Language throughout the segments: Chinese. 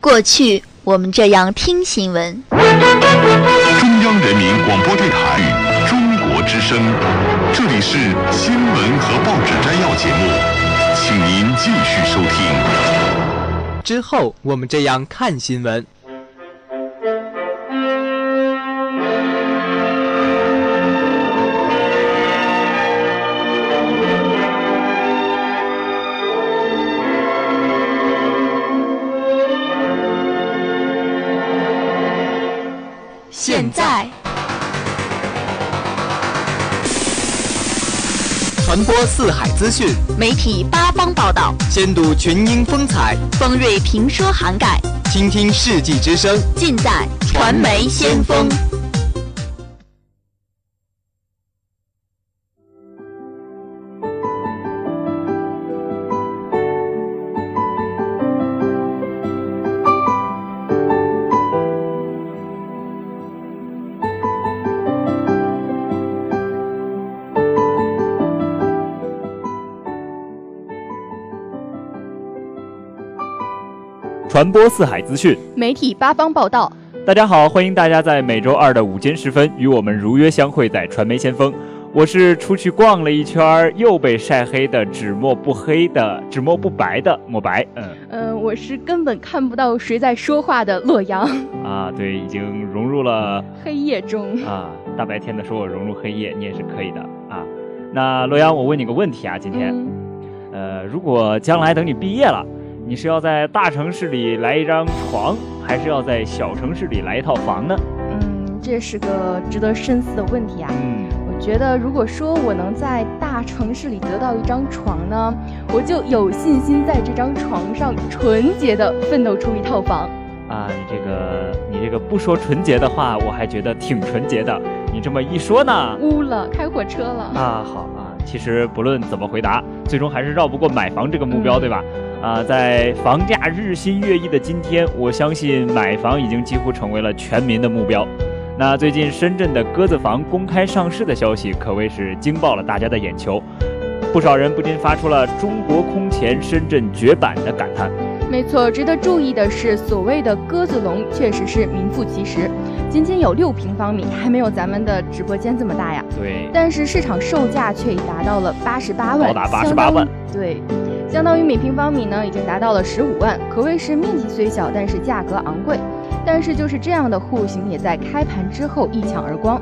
过去我们这样听新闻。中央人民广播电台中国之声，这里是新闻和报纸摘要节目，请您继续收听。之后我们这样看新闻。现在，传播四海资讯，媒体八方报道，先睹群英风采，方锐评说涵盖，倾听世纪之声，尽在传媒先锋。传播四海资讯，媒体八方报道。大家好，欢迎大家在每周二的午间时分与我们如约相会在传媒先锋。我是出去逛了一圈又被晒黑的纸墨不黑的纸墨不白的墨白。嗯嗯、呃，我是根本看不到谁在说话的洛阳。啊，对，已经融入了 黑夜中啊。大白天的说我融入黑夜，你也是可以的啊。那洛阳，我问你个问题啊，今天，嗯、呃，如果将来等你毕业了。你是要在大城市里来一张床，还是要在小城市里来一套房呢？嗯，这是个值得深思的问题啊。嗯，我觉得如果说我能在大城市里得到一张床呢，我就有信心在这张床上纯洁的奋斗出一套房。啊，你这个你这个不说纯洁的话，我还觉得挺纯洁的。你这么一说呢，污了，开火车了。啊，好啊，其实不论怎么回答，最终还是绕不过买房这个目标，嗯、对吧？啊，在房价日新月异的今天，我相信买房已经几乎成为了全民的目标。那最近深圳的鸽子房公开上市的消息，可谓是惊爆了大家的眼球，不少人不禁发出了“中国空前，深圳绝版”的感叹。没错，值得注意的是，所谓的鸽子笼确实是名副其实，仅仅有六平方米，还没有咱们的直播间这么大呀。对。但是市场售价却已达到了八十八万，高达八十八万。对。相当于每平方米呢，已经达到了十五万，可谓是面积虽小，但是价格昂贵。但是就是这样的户型，也在开盘之后一抢而光。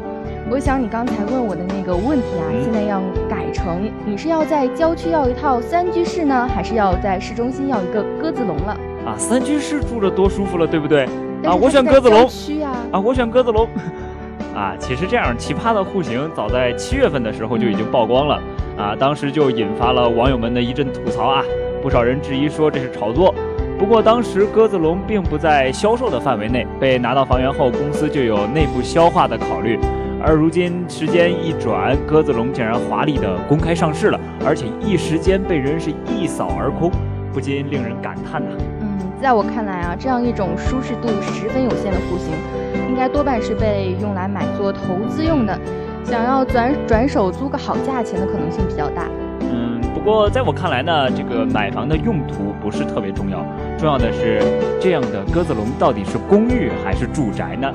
我想你刚才问我的那个问题啊，嗯、现在要改成你是要在郊区要一套三居室呢，还是要在市中心要一个鸽子笼了？啊，三居室住着多舒服了，对不对？啊，我选鸽子笼。区啊，啊，我选鸽子笼。啊，其实这样奇葩的户型，早在七月份的时候就已经曝光了。啊，当时就引发了网友们的一阵吐槽啊。不少人质疑说这是炒作，不过当时鸽子笼并不在销售的范围内，被拿到房源后，公司就有内部消化的考虑。而如今时间一转，鸽子笼竟然华丽的公开上市了，而且一时间被人是一扫而空，不禁令人感叹呐、啊。嗯，在我看来啊，这样一种舒适度十分有限的户型，应该多半是被用来买做投资用的，想要转转手租个好价钱的可能性比较大。嗯，不过在我看来呢，这个买房的用途不是特别重要，重要的是这样的鸽子笼到底是公寓还是住宅呢？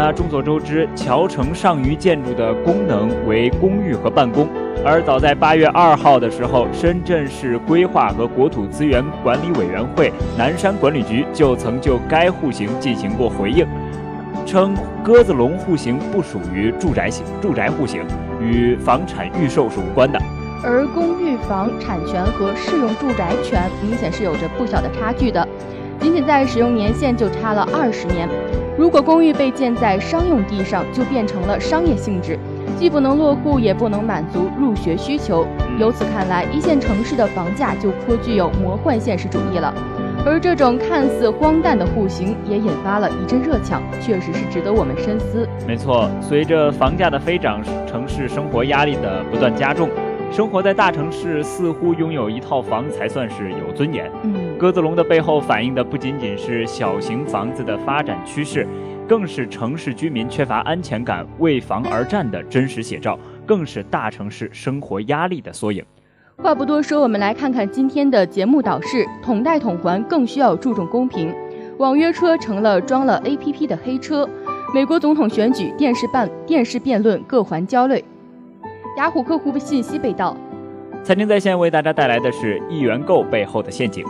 那众所周知，侨城上虞建筑的功能为公寓和办公，而早在八月二号的时候，深圳市规划和国土资源管理委员会南山管理局就曾就该户型进行过回应，称鸽子笼户型不属于住宅型住宅户型，与房产预售是无关的。而公寓房产权和适用住宅权明显是有着不小的差距的，仅仅在使用年限就差了二十年。如果公寓被建在商用地上，就变成了商业性质，既不能落户，也不能满足入学需求。由此看来，一线城市的房价就颇具有魔幻现实主义了。而这种看似荒诞的户型也引发了一阵热抢，确实是值得我们深思。没错，随着房价的飞涨，城市生活压力的不断加重，生活在大城市似乎拥有一套房才算是有尊严。嗯，鸽子笼的背后反映的不仅仅是小型房子的发展趋势，更是城市居民缺乏安全感、为房而战的真实写照，更是大城市生活压力的缩影。话不多说，我们来看看今天的节目导视：统贷统还更需要注重公平。网约车成了装了 APP 的黑车。美国总统选举电视办电视辩论各环焦虑。雅虎客户信息被盗。财经在线为大家带来的是一元购背后的陷阱。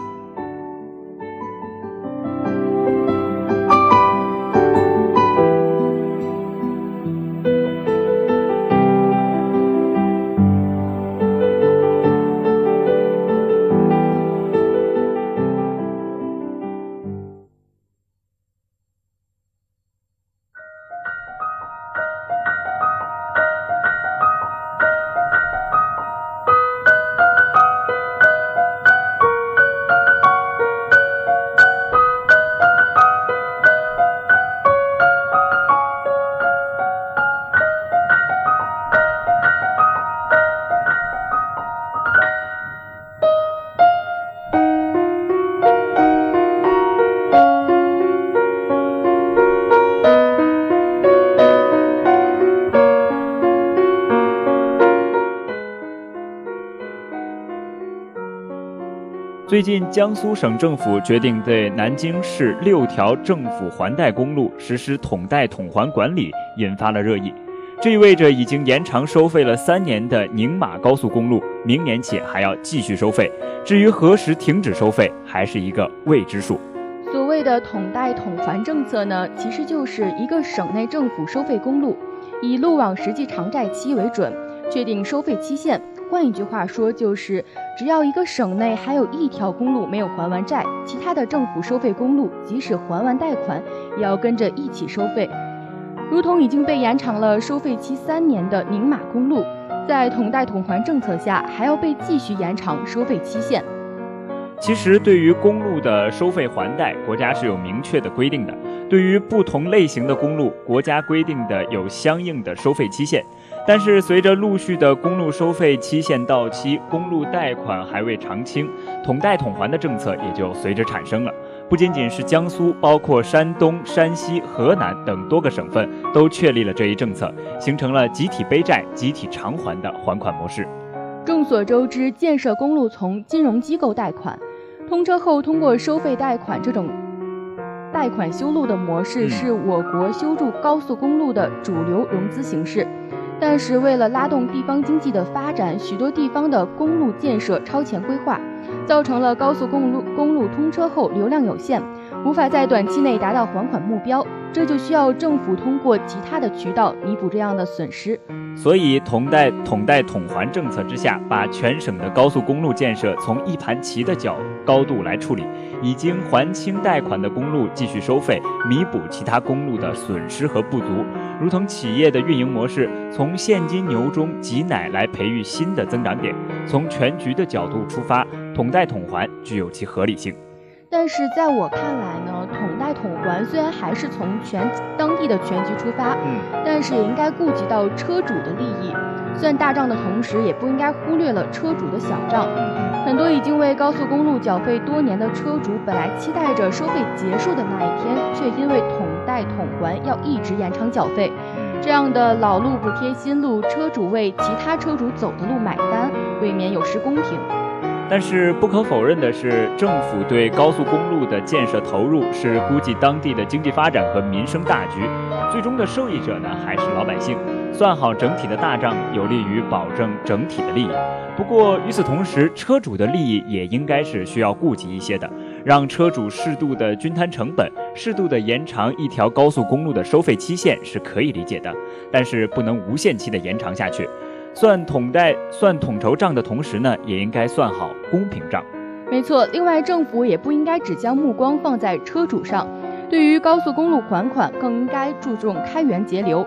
最近，江苏省政府决定对南京市六条政府环贷公路实施统贷统还管理，引发了热议。这意味着已经延长收费了三年的宁马高速公路，明年起还要继续收费。至于何时停止收费，还是一个未知数。所谓的统贷统还政策呢，其实就是一个省内政府收费公路，以路网实际偿债期为准，确定收费期限。换一句话说，就是只要一个省内还有一条公路没有还完债，其他的政府收费公路即使还完贷款，也要跟着一起收费。如同已经被延长了收费期三年的宁马公路，在统贷统还政策下，还要被继续延长收费期限。其实，对于公路的收费还贷，国家是有明确的规定的。对于不同类型的公路，国家规定的有相应的收费期限。但是，随着陆续的公路收费期限到期，公路贷款还未偿清，统贷统还的政策也就随之产生了。不仅仅是江苏，包括山东、山西、河南等多个省份都确立了这一政策，形成了集体背债、集体偿还的还款模式。众所周知，建设公路从金融机构贷款，通车后通过收费贷款这种贷款修路的模式，是我国修筑高速公路的主流融资形式。但是，为了拉动地方经济的发展，许多地方的公路建设超前规划，造成了高速公路公路通车后流量有限，无法在短期内达到还款目标。这就需要政府通过其他的渠道弥补这样的损失。所以，统贷统贷统还政策之下，把全省的高速公路建设从一盘棋的角高度来处理，已经还清贷款的公路继续收费，弥补其他公路的损失和不足。如同企业的运营模式，从现金牛中挤奶来培育新的增长点。从全局的角度出发，统贷统还具有其合理性。但是在我看来呢，统贷统还虽然还是从全当地的全局出发，嗯，但是也应该顾及到车主的利益，算大账的同时，也不应该忽略了车主的小账。很多已经为高速公路缴费多年的车主，本来期待着收费结束的那一天，却因为统贷统还要一直延长缴费，这样的老路不贴新路，车主为其他车主走的路买单，未免有失公平。但是不可否认的是，政府对高速公路的建设投入是估计当地的经济发展和民生大局，最终的受益者呢还是老百姓。算好整体的大账，有利于保证整体的利益。不过与此同时，车主的利益也应该是需要顾及一些的，让车主适度的均摊成本，适度的延长一条高速公路的收费期限是可以理解的，但是不能无限期的延长下去。算统贷、算统筹账的同时呢，也应该算好公平账。没错，另外政府也不应该只将目光放在车主上，对于高速公路还款，更应该注重开源节流。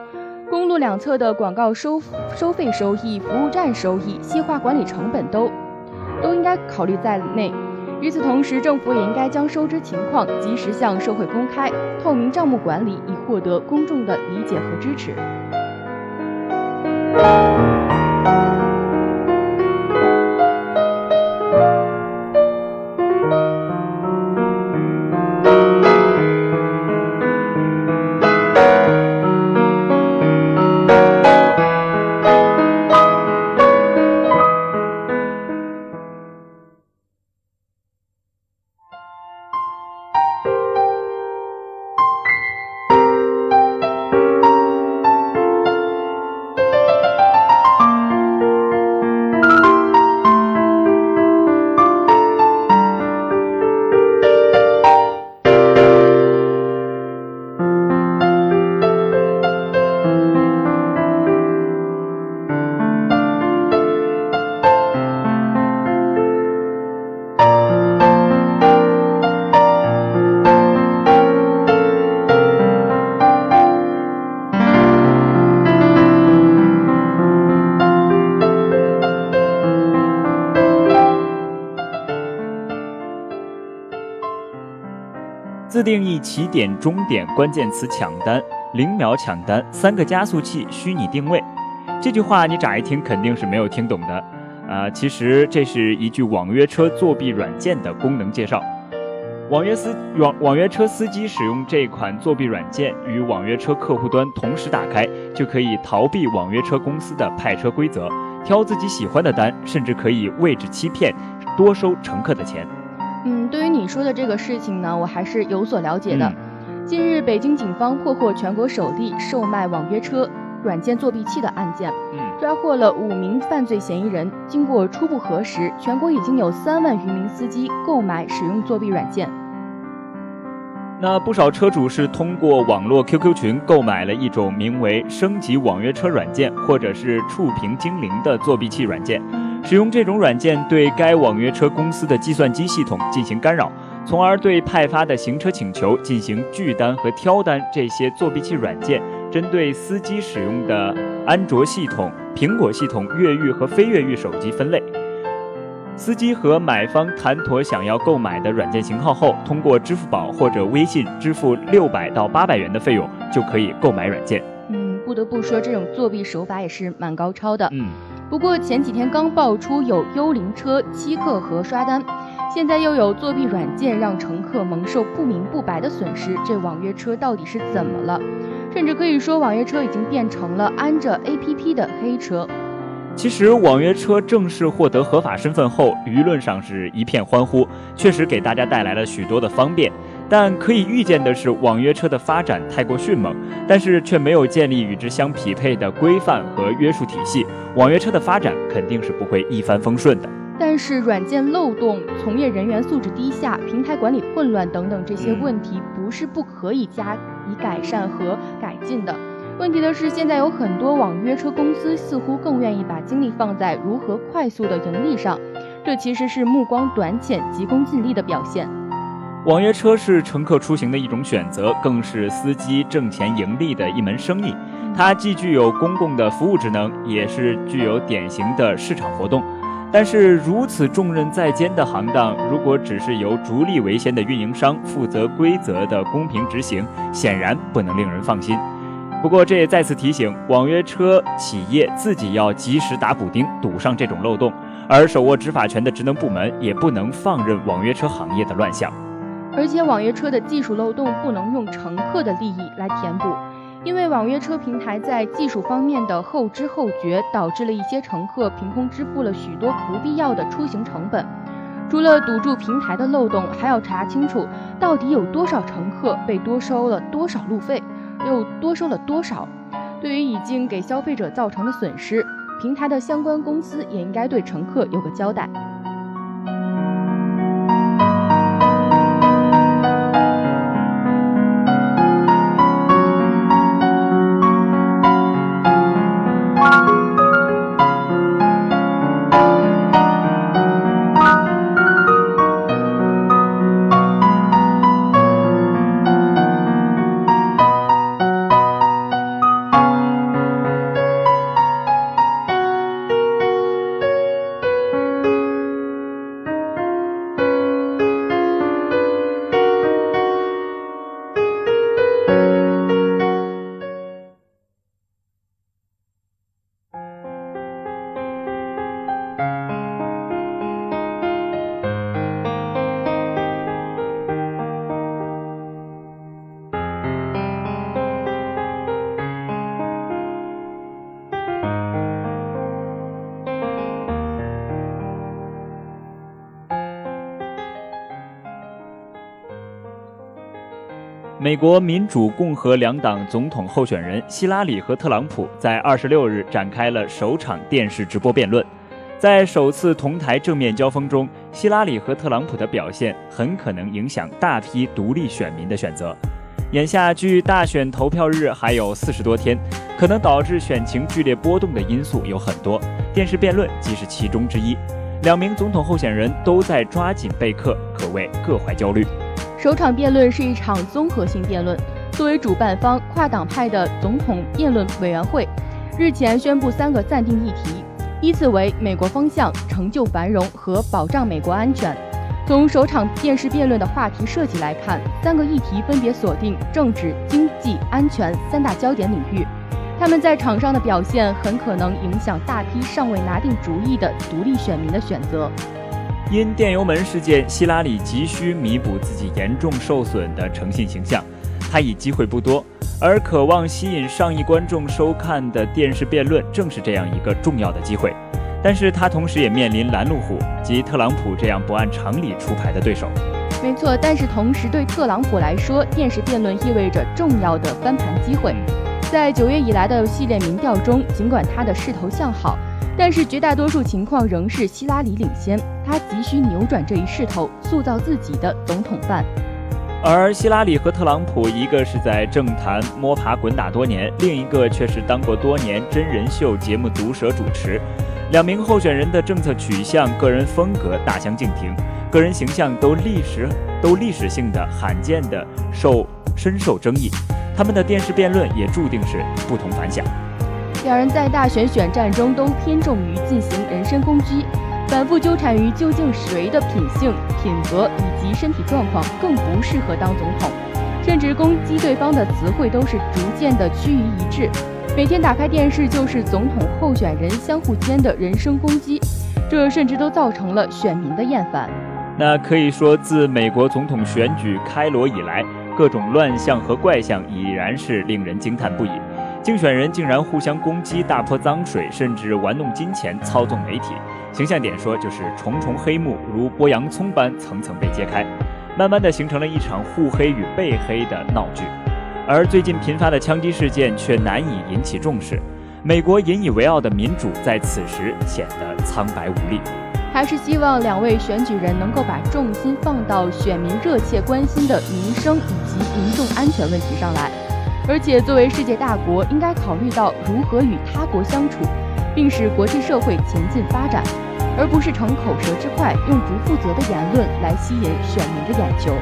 公路两侧的广告收收费收益、服务站收益、细化管理成本都都应该考虑在内。与此同时，政府也应该将收支情况及时向社会公开，透明账目管理，以获得公众的理解和支持。自定义起点、终点关键词抢单，零秒抢单，三个加速器，虚拟定位。这句话你乍一听肯定是没有听懂的，啊，其实这是一句网约车作弊软件的功能介绍。网约司网网约车司机使用这款作弊软件与网约车客户端同时打开，就可以逃避网约车公司的派车规则，挑自己喜欢的单，甚至可以位置欺骗，多收乘客的钱。嗯，对于你说的这个事情呢，我还是有所了解的。近日，北京警方破获全国首例售卖网约车软件作弊器的案件，抓获了五名犯罪嫌疑人。经过初步核实，全国已经有三万余名司机购买使用作弊软件。那不少车主是通过网络 QQ 群购买了一种名为“升级网约车软件”或者是“触屏精灵”的作弊器软件。使用这种软件对该网约车公司的计算机系统进行干扰，从而对派发的行车请求进行拒单和挑单。这些作弊器软件针对司机使用的安卓系统、苹果系统越狱和非越狱手机分类。司机和买方谈妥想要购买的软件型号后，通过支付宝或者微信支付六百到八百元的费用，就可以购买软件。嗯，不得不说，这种作弊手法也是蛮高超的。嗯。不过前几天刚爆出有幽灵车欺客和刷单，现在又有作弊软件让乘客蒙受不明不白的损失，这网约车到底是怎么了？甚至可以说，网约车已经变成了安着 APP 的黑车。其实，网约车正式获得合法身份后，舆论上是一片欢呼，确实给大家带来了许多的方便。但可以预见的是，网约车的发展太过迅猛，但是却没有建立与之相匹配的规范和约束体系，网约车的发展肯定是不会一帆风顺的。但是，软件漏洞、从业人员素质低下、平台管理混乱等等这些问题，不是不可以加以改善和改进的。问题的是，现在有很多网约车公司似乎更愿意把精力放在如何快速的盈利上，这其实是目光短浅、急功近利的表现。网约车是乘客出行的一种选择，更是司机挣钱盈利的一门生意。它既具有公共的服务职能，也是具有典型的市场活动。但是，如此重任在肩的行当，如果只是由逐利为先的运营商负责规则的公平执行，显然不能令人放心。不过，这也再次提醒网约车企业自己要及时打补丁，堵上这种漏洞。而手握执法权的职能部门也不能放任网约车行业的乱象。而且网约车的技术漏洞不能用乘客的利益来填补，因为网约车平台在技术方面的后知后觉，导致了一些乘客凭空支付了许多不必要的出行成本。除了堵住平台的漏洞，还要查清楚到底有多少乘客被多收了多少路费，又多收了多少。对于已经给消费者造成的损失，平台的相关公司也应该对乘客有个交代。美国民主、共和两党总统候选人希拉里和特朗普在二十六日展开了首场电视直播辩论。在首次同台正面交锋中，希拉里和特朗普的表现很可能影响大批独立选民的选择。眼下距大选投票日还有四十多天，可能导致选情剧烈波动的因素有很多，电视辩论即是其中之一。两名总统候选人都在抓紧备课，可谓各怀焦虑。首场辩论是一场综合性辩论。作为主办方，跨党派的总统辩论委员会日前宣布三个暂定议题，依次为美国方向、成就繁荣和保障美国安全。从首场电视辩论的话题设计来看，三个议题分别锁定政治、经济、安全三大焦点领域。他们在场上的表现很可能影响大批尚未拿定主意的独立选民的选择。因电油门事件，希拉里急需弥补自己严重受损的诚信形象，他已机会不多，而渴望吸引上亿观众收看的电视辩论正是这样一个重要的机会。但是他同时也面临拦路虎及特朗普这样不按常理出牌的对手。没错，但是同时对特朗普来说，电视辩论意味着重要的翻盘机会。在九月以来的系列民调中，尽管他的势头向好。但是绝大多数情况仍是希拉里领先，他急需扭转这一势头，塑造自己的总统范。而希拉里和特朗普，一个是在政坛摸爬滚打多年，另一个却是当过多年真人秀节目毒舌主持。两名候选人的政策取向、个人风格大相径庭，个人形象都历史都历史性的罕见的受深受争议，他们的电视辩论也注定是不同凡响。两人在大选选战中都偏重于进行人身攻击，反复纠缠于究竟谁的品性、品格以及身体状况更不适合当总统，甚至攻击对方的词汇都是逐渐的趋于一致。每天打开电视就是总统候选人相互间的人身攻击，这甚至都造成了选民的厌烦。那可以说，自美国总统选举开锣以来，各种乱象和怪象已然是令人惊叹不已。竞选人竟然互相攻击、大泼脏水，甚至玩弄金钱、操纵媒体。形象点说，就是重重黑幕如剥洋葱般层层被揭开，慢慢的形成了一场互黑与被黑的闹剧。而最近频发的枪击事件却难以引起重视，美国引以为傲的民主在此时显得苍白无力。还是希望两位选举人能够把重心放到选民热切关心的民生以及民众安全问题上来。而且，作为世界大国，应该考虑到如何与他国相处，并使国际社会前进发展，而不是逞口舌之快，用不负责的言论来吸引选民的眼球。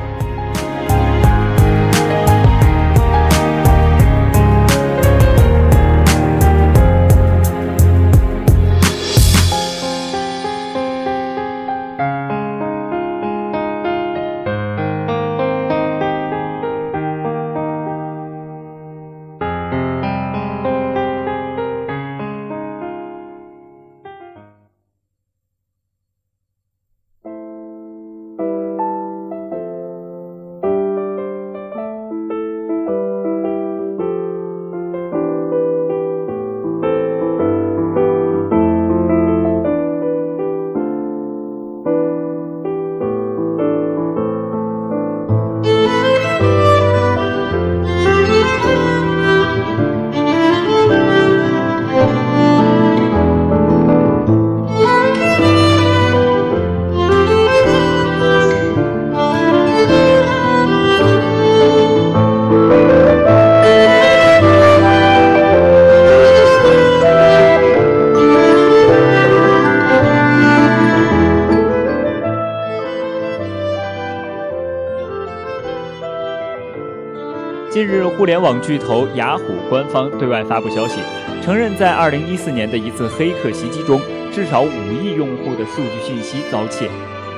互联网巨头雅虎官方对外发布消息，承认在2014年的一次黑客袭击中，至少五亿用户的数据信息遭窃。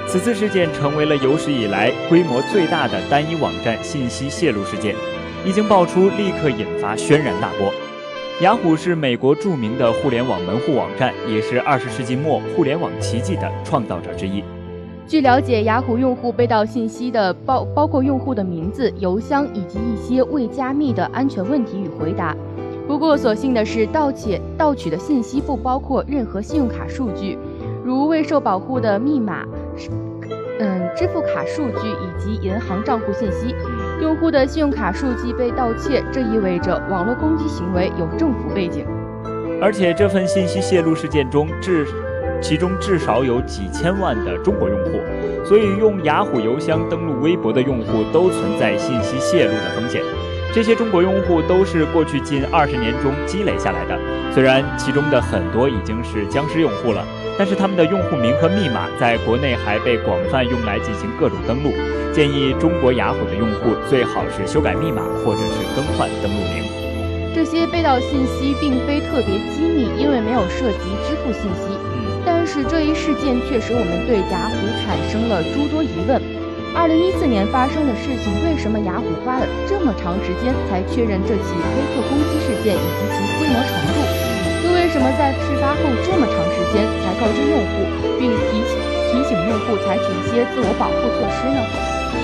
此次事件成为了有史以来规模最大的单一网站信息泄露事件，一经爆出，立刻引发轩然大波。雅虎是美国著名的互联网门户网站，也是20世纪末互联网奇迹的创造者之一。据了解，雅虎用户被盗信息的包包括用户的名字、邮箱以及一些未加密的安全问题与回答。不过，所幸的是，盗窃盗取的信息不包括任何信用卡数据，如未受保护的密码、嗯支付卡数据以及银行账户信息。用户的信用卡数据被盗窃，这意味着网络攻击行为有政府背景。而且这份信息泄露事件中，至其中至少有几千万的中国用户，所以用雅虎邮箱登录微博的用户都存在信息泄露的风险。这些中国用户都是过去近二十年中积累下来的，虽然其中的很多已经是僵尸用户了，但是他们的用户名和密码在国内还被广泛用来进行各种登录。建议中国雅虎的用户最好是修改密码或者是更换登录名。这些被盗信息并非特别机密，因为没有涉及支付信息。但是这一事件却使我们对雅虎产生了诸多疑问。二零一四年发生的事情，为什么雅虎花了这么长时间才确认这起黑客攻击事件以及其规模程度？又为什么在事发后这么长时间才告知用户，并提醒提醒用户采取一些自我保护措施呢？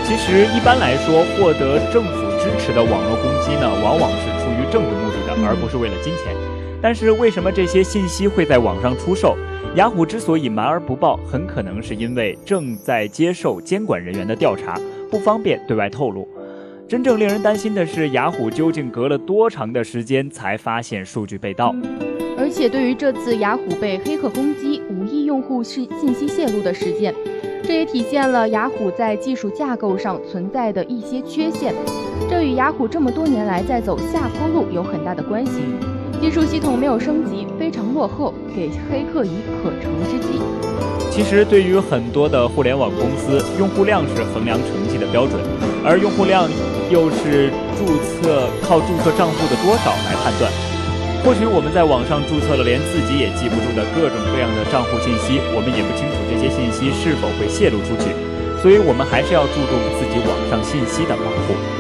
其实一般来说，获得政府支持的网络攻击呢，往往是出于政治目的的，而不是为了金钱。但是为什么这些信息会在网上出售？雅虎之所以瞒而不报，很可能是因为正在接受监管人员的调查，不方便对外透露。真正令人担心的是，雅虎究竟隔了多长的时间才发现数据被盗？而且对于这次雅虎被黑客攻击、五亿用户信信息泄露的事件。这也体现了雅虎在技术架构上存在的一些缺陷，这与雅虎这么多年来在走下坡路有很大的关系。技术系统没有升级，非常落后，给黑客以可乘之机。其实，对于很多的互联网公司，用户量是衡量成绩的标准，而用户量又是注册靠注册账户的多少来判断。或许我们在网上注册了连自己也记不住的各种各样的账户信息，我们也不清楚这些信息是否会泄露出去，所以我们还是要注重自己网上信息的保护。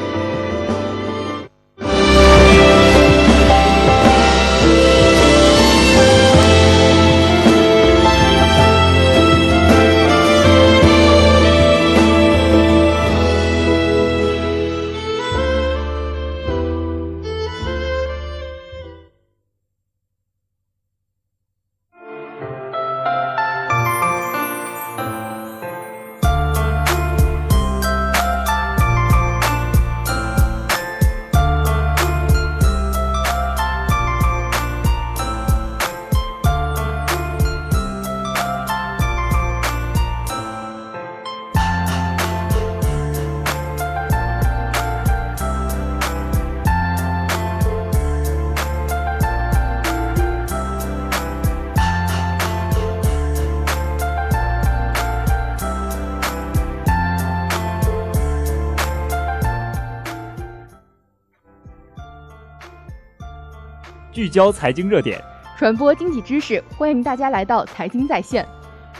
聚焦财经热点，传播经济知识，欢迎大家来到财经在线。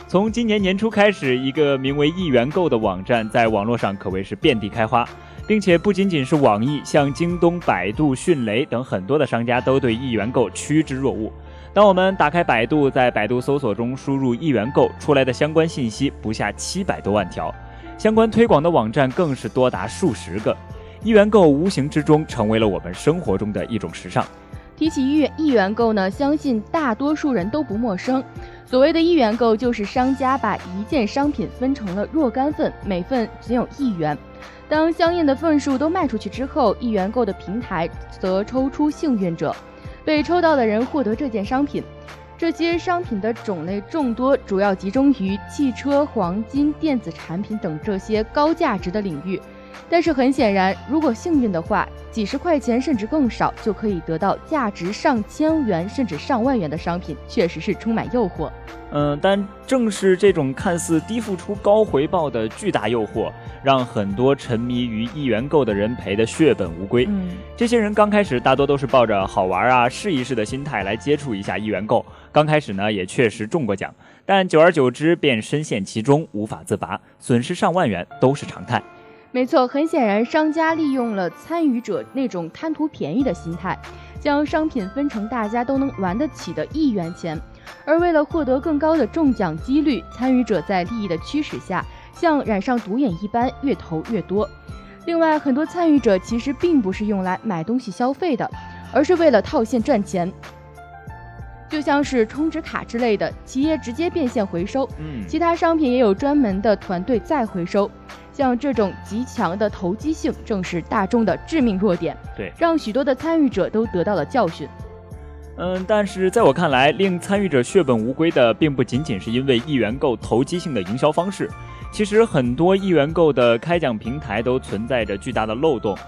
从今年年初开始，一个名为“一元购”的网站在网络上可谓是遍地开花，并且不仅仅是网易，像京东、百度、迅雷等很多的商家都对一元购趋之若鹜。当我们打开百度，在百度搜索中输入“一元购”，出来的相关信息不下七百多万条，相关推广的网站更是多达数十个。一元购无形之中成为了我们生活中的一种时尚。提起一元一元购呢，相信大多数人都不陌生。所谓的一元购，就是商家把一件商品分成了若干份，每份仅有一元。当相应的份数都卖出去之后，一元购的平台则抽出幸运者，被抽到的人获得这件商品。这些商品的种类众多，主要集中于汽车、黄金、电子产品等这些高价值的领域。但是很显然，如果幸运的话，几十块钱甚至更少就可以得到价值上千元甚至上万元的商品，确实是充满诱惑。嗯，但正是这种看似低付出高回报的巨大诱惑，让很多沉迷于一元购的人赔得血本无归。嗯，这些人刚开始大多都是抱着好玩啊、试一试的心态来接触一下一元购，刚开始呢也确实中过奖，但久而久之便深陷其中无法自拔，损失上万元都是常态。没错，很显然，商家利用了参与者那种贪图便宜的心态，将商品分成大家都能玩得起的一元钱，而为了获得更高的中奖几率，参与者在利益的驱使下，像染上毒瘾一般越投越多。另外，很多参与者其实并不是用来买东西消费的，而是为了套现赚钱，就像是充值卡之类的，企业直接变现回收，嗯，其他商品也有专门的团队再回收。像这种极强的投机性，正是大众的致命弱点，对，让许多的参与者都得到了教训。嗯，但是在我看来，令参与者血本无归的，并不仅仅是因为一元购投机性的营销方式。其实，很多一元购的开奖平台都存在着巨大的漏洞。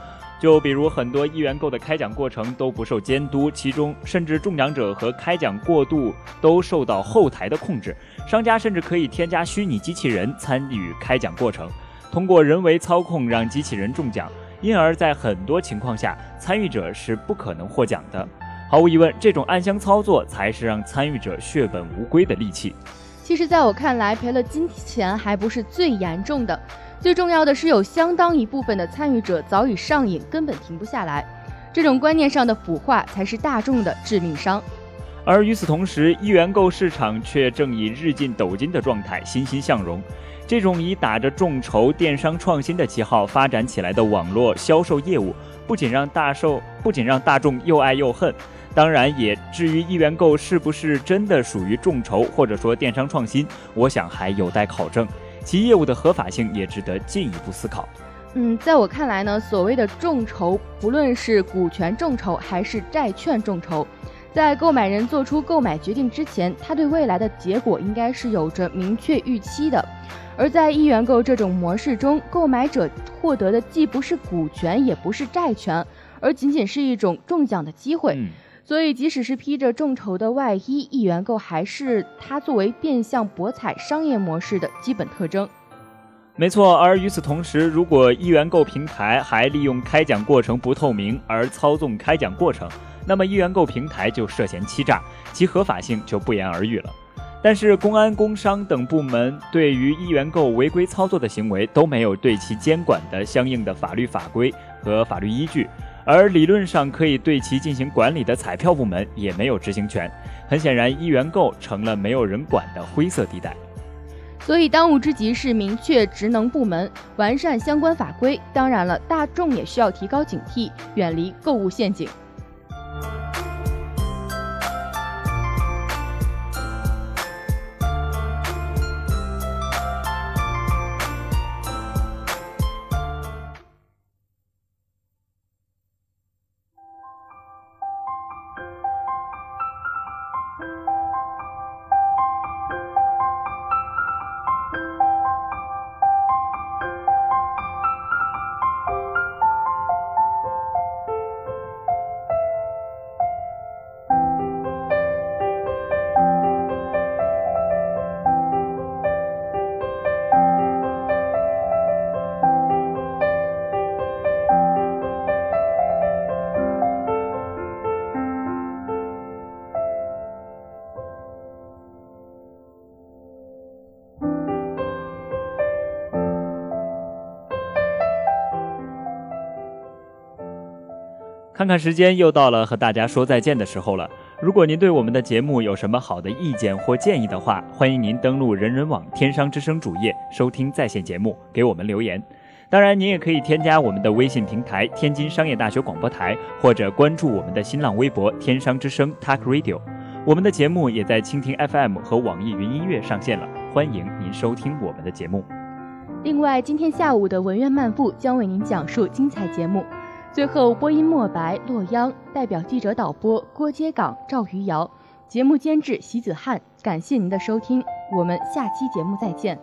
就比如很多一元购的开奖过程都不受监督，其中甚至中奖者和开奖过度都受到后台的控制。商家甚至可以添加虚拟机器人参与开奖过程，通过人为操控让机器人中奖，因而，在很多情况下，参与者是不可能获奖的。毫无疑问，这种暗箱操作才是让参与者血本无归的利器。其实，在我看来，赔了金钱还不是最严重的。最重要的是，有相当一部分的参与者早已上瘾，根本停不下来。这种观念上的腐化才是大众的致命伤。而与此同时，一元购市场却正以日进斗金的状态欣欣向荣。这种以打着众筹、电商创新的旗号发展起来的网络销售业务，不仅让大受，不仅让大众又爱又恨。当然，也至于一元购是不是真的属于众筹或者说电商创新，我想还有待考证。其业务的合法性也值得进一步思考。嗯，在我看来呢，所谓的众筹，不论是股权众筹还是债券众筹，在购买人做出购买决定之前，他对未来的结果应该是有着明确预期的。而在一元购这种模式中，购买者获得的既不是股权，也不是债权，而仅仅是一种中奖的机会。所以，即使是披着众筹的外衣，一元购还是它作为变相博彩商业模式的基本特征。没错，而与此同时，如果一元购平台还利用开奖过程不透明而操纵开奖过程，那么一元购平台就涉嫌欺诈，其合法性就不言而喻了。但是，公安、工商等部门对于一元购违规操作的行为都没有对其监管的相应的法律法规和法律依据。而理论上可以对其进行管理的彩票部门也没有执行权，很显然，一元购成了没有人管的灰色地带。所以，当务之急是明确职能部门，完善相关法规。当然了，大众也需要提高警惕，远离购物陷阱。看看时间，又到了和大家说再见的时候了。如果您对我们的节目有什么好的意见或建议的话，欢迎您登录人人网天商之声主页收听在线节目，给我们留言。当然，您也可以添加我们的微信平台“天津商业大学广播台”，或者关注我们的新浪微博“天商之声 Talk Radio”。我们的节目也在蜻蜓 FM 和网易云音乐上线了，欢迎您收听我们的节目。另外，今天下午的文苑漫步将为您讲述精彩节目。最后播音墨白洛阳代表记者导播郭街岗赵余姚，节目监制席子汉。感谢您的收听，我们下期节目再见。